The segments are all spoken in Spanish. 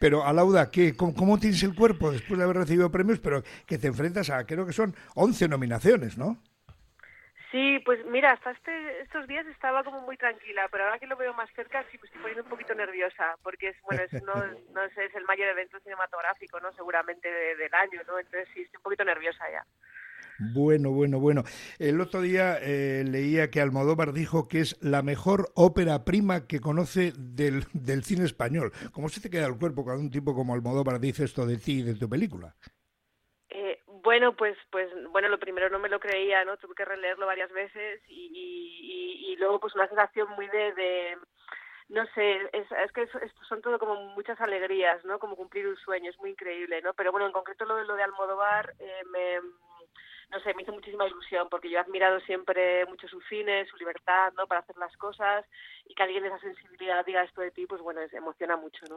Pero, Alauda, ¿qué, cómo, tienes el cuerpo después de haber recibido premios, pero que te enfrentas a, creo que son 11 nominaciones, ¿no? Sí, pues mira, hasta este, estos días estaba como muy tranquila, pero ahora que lo veo más cerca sí me estoy poniendo un poquito nerviosa, porque es, bueno, es, no, no sé, es el mayor evento cinematográfico, ¿no? Seguramente del año, ¿no? Entonces sí, estoy un poquito nerviosa ya. Bueno, bueno, bueno. El otro día eh, leía que Almodóvar dijo que es la mejor ópera prima que conoce del, del cine español. ¿Cómo se te queda el cuerpo cuando un tipo como Almodóvar dice esto de ti y de tu película? Eh, bueno, pues, pues, bueno, lo primero no me lo creía, ¿no? Tuve que releerlo varias veces y, y, y, luego, pues, una sensación muy de, no sé, es, es que son todo como muchas alegrías, ¿no? Como cumplir un sueño, es muy increíble, ¿no? Pero bueno, en concreto lo de lo de Almodóvar eh, me no sé, me hizo muchísima ilusión porque yo he admirado siempre mucho su cine, su libertad, ¿no? Para hacer las cosas y que alguien de esa sensibilidad diga esto de ti, pues bueno, emociona mucho, ¿no?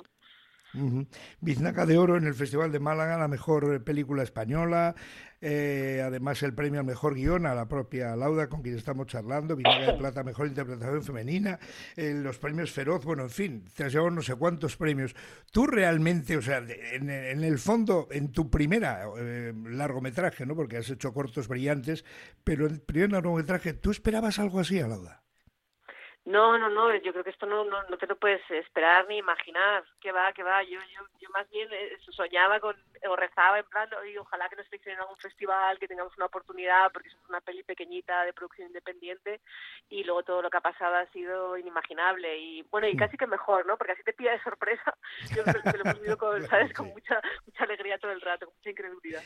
Biznaca de Oro en el Festival de Málaga, la mejor película española, eh, además el premio al mejor guion a la propia Lauda con quien estamos charlando, Biznaca de Plata, mejor interpretación femenina, eh, los premios Feroz, bueno, en fin, te has llevado no sé cuántos premios. Tú realmente, o sea, en, el fondo, en tu primera eh, largometraje, ¿no? porque has hecho cortos brillantes, pero en el primer largometraje, ¿tú esperabas algo así a Lauda? No, no, no, yo creo que esto no, no, no te lo puedes esperar ni imaginar. Que va, que va. Yo, yo, yo más bien eh, soñaba con, o rezaba en plan, y ojalá que nos seleccionen en algún festival, que tengamos una oportunidad, porque es una peli pequeñita de producción independiente, y luego todo lo que ha pasado ha sido inimaginable. Y bueno, y mm. casi que mejor, ¿no? Porque así te pilla de sorpresa. Yo me, lo he vivido con, ¿sabes? con mucha, mucha alegría todo el rato, con mucha incredulidad.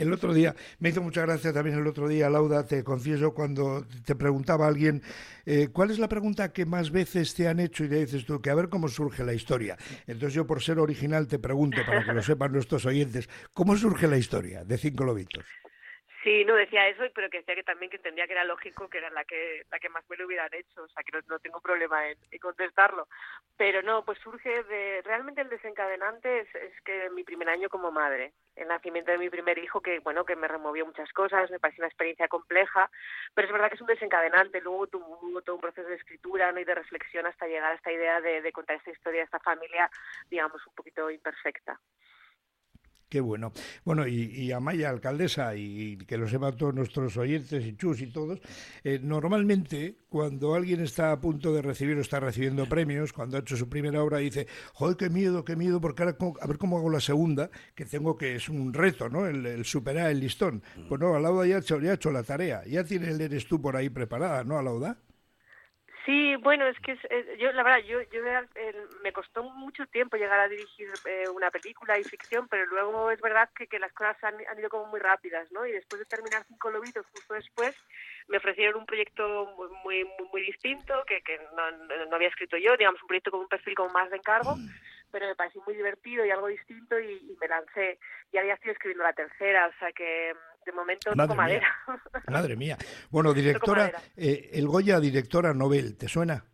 El otro día, me hizo mucha gracia también el otro día, Lauda, te confieso, cuando te preguntaba alguien, eh, ¿cuál es la pregunta que más veces te han hecho? Y le dices tú, que a ver cómo surge la historia. Entonces yo, por ser original, te pregunto, para que lo sepan nuestros oyentes, ¿cómo surge la historia de Cinco Lobitos? Sí, no decía eso, pero que decía que también que entendía que era lógico, que era la que la que más me lo hubieran hecho, o sea que no, tengo problema en, contestarlo. Pero no, pues surge de realmente el desencadenante es, es, que mi primer año como madre, el nacimiento de mi primer hijo, que bueno que me removió muchas cosas, me pareció una experiencia compleja, pero es verdad que es un desencadenante. Luego tuvo todo un proceso de escritura ¿no? y de reflexión hasta llegar a esta idea de, de contar esta historia esta familia, digamos un poquito imperfecta. Qué bueno. Bueno, y, a Maya, alcaldesa, y, que lo sepan todos nuestros oyentes y chus y todos, eh, normalmente cuando alguien está a punto de recibir o está recibiendo premios, cuando ha hecho su primera obra, dice, joder, qué miedo, qué miedo, porque ahora a ver cómo hago la segunda, que tengo que, es un reto, ¿no? El, superar el listón. Pues no, Alauda ya ha, hecho, ya ha hecho la tarea, ya tiene el Eres tú por ahí preparada, ¿no, Alauda? Sí, bueno, es que yo, la verdad, yo, yo me costó mucho tiempo llegar a dirigir eh, una película y ficción, pero luego es verdad que, que las cosas han, ido como muy rápidas, ¿no? Y después de terminar Cinco Lobitos, justo después, me ofrecieron un proyecto muy muy, muy distinto, que, que no, no, había escrito yo, digamos, un proyecto con un perfil como más de encargo, pero me pareció muy divertido y algo distinto y, me lancé. Y había estoy escribiendo la tercera, o sea que de momento Madre toco madera. Madre mía. Bueno, directora, eh, el Goya, directora Nobel, ¿te suena?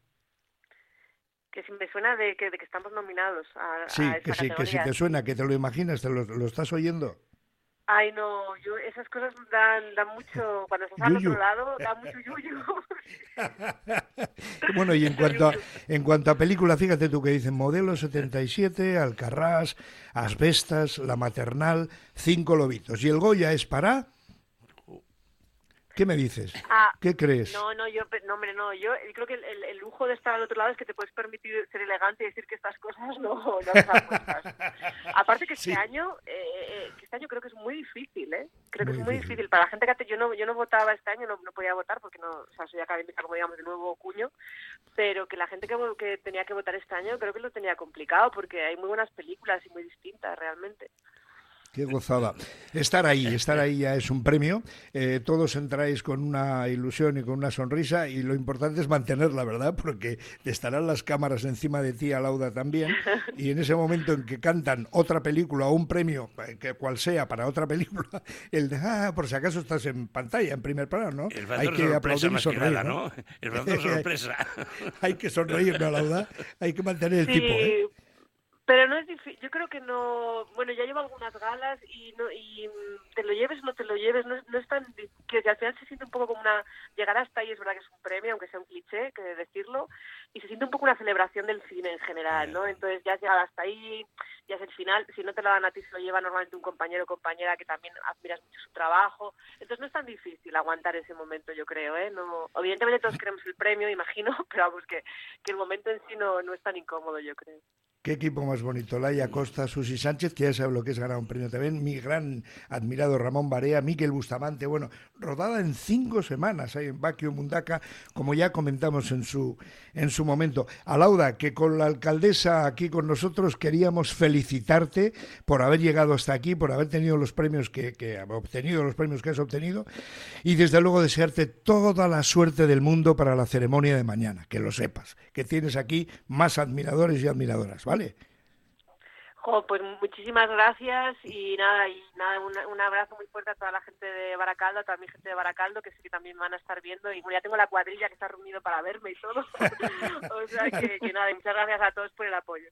Que si me suena de que, de que estamos nominados a, sí, que sí, que si te suena, que te lo imaginas, te lo, lo estás oyendo. Ay, no, yo esas cosas dan, dan mucho, cuando estás al otro lado, da mucho yuyu. bueno, y en cuanto, a, en cuanto a película, fíjate tú que dicen Modelo 77, Alcarrás, Asbestas, La Maternal, Cinco Lobitos. ¿Y el Goya es para...? ¿Qué me dices? Ah, ¿Qué crees? No, no, yo, no, hombre, no, yo creo que el, lujo de estar al otro lado es que te puedes permitir ser elegante y decir que estas cosas no, no las. Aparte que este año, eh, eh, este año creo que es muy difícil, ¿eh? Creo que es muy difícil. Para la gente que yo no, yo no votaba este año, no, no podía votar porque no, o sea, soy académica como digamos de nuevo cuño, pero que la gente que, que tenía que votar este año creo que lo tenía complicado porque hay muy buenas películas y muy distintas realmente. Qué gozada. Estar ahí, estar ahí ya es un premio. Eh, todos entráis con una ilusión y con una sonrisa y lo importante es mantenerla, ¿verdad? Porque estarán las cámaras encima de ti, Lauda también. Y en ese momento en que cantan otra película o un premio, eh, que cual sea para otra película, el de, ah, por si acaso estás en pantalla, en primer plano, ¿no? Hay que aplaudir y sonreír, ¿no? El sorpresa. Hay que sonreír, ¿no, Lauda? Hay que mantener el tipo, ¿eh? Pero no es difícil, yo creo que no, bueno, ya llevo algunas galas y no y mm, te lo lleves o no te lo lleves, no, no es tan, que al final se siente un poco como una, llegar hasta ahí es verdad que es un premio, aunque sea un cliché, que decirlo, y se siente un poco una celebración del cine en general, ¿no? Entonces ya has llegado hasta ahí, ya es el final, si no te lo dan a ti se lo lleva normalmente un compañero o compañera que también admiras mucho su trabajo, entonces no es tan difícil aguantar ese momento, yo creo, ¿eh? No, evidentemente todos queremos el premio, imagino, pero vamos, que, que el momento en sí no, no es tan incómodo, yo creo. Qué equipo más bonito. Laia Costa, Susi Sánchez, que ya sabe lo que es ganar un premio también. Mi gran admirado Ramón Barea, Miquel Bustamante. Bueno, rodada en cinco semanas ahí en Baquio Mundaca, como ya comentamos en su, en su momento. Alauda, que con la alcaldesa aquí con nosotros queríamos felicitarte por haber llegado hasta aquí, por haber tenido los premios que, que obtenido, los premios que has obtenido, y desde luego desearte toda la suerte del mundo para la ceremonia de mañana, que lo sepas, que tienes aquí más admiradores y admiradoras, ¿vale? Pues muchísimas gracias y nada, y nada, un, abrazo muy fuerte a toda la gente de Baracaldo, a toda mi gente de Baracaldo, que sí que también van a estar viendo, y ya tengo la cuadrilla que está reunido para verme y todo. o sea que, que nada, muchas gracias a todos por el apoyo.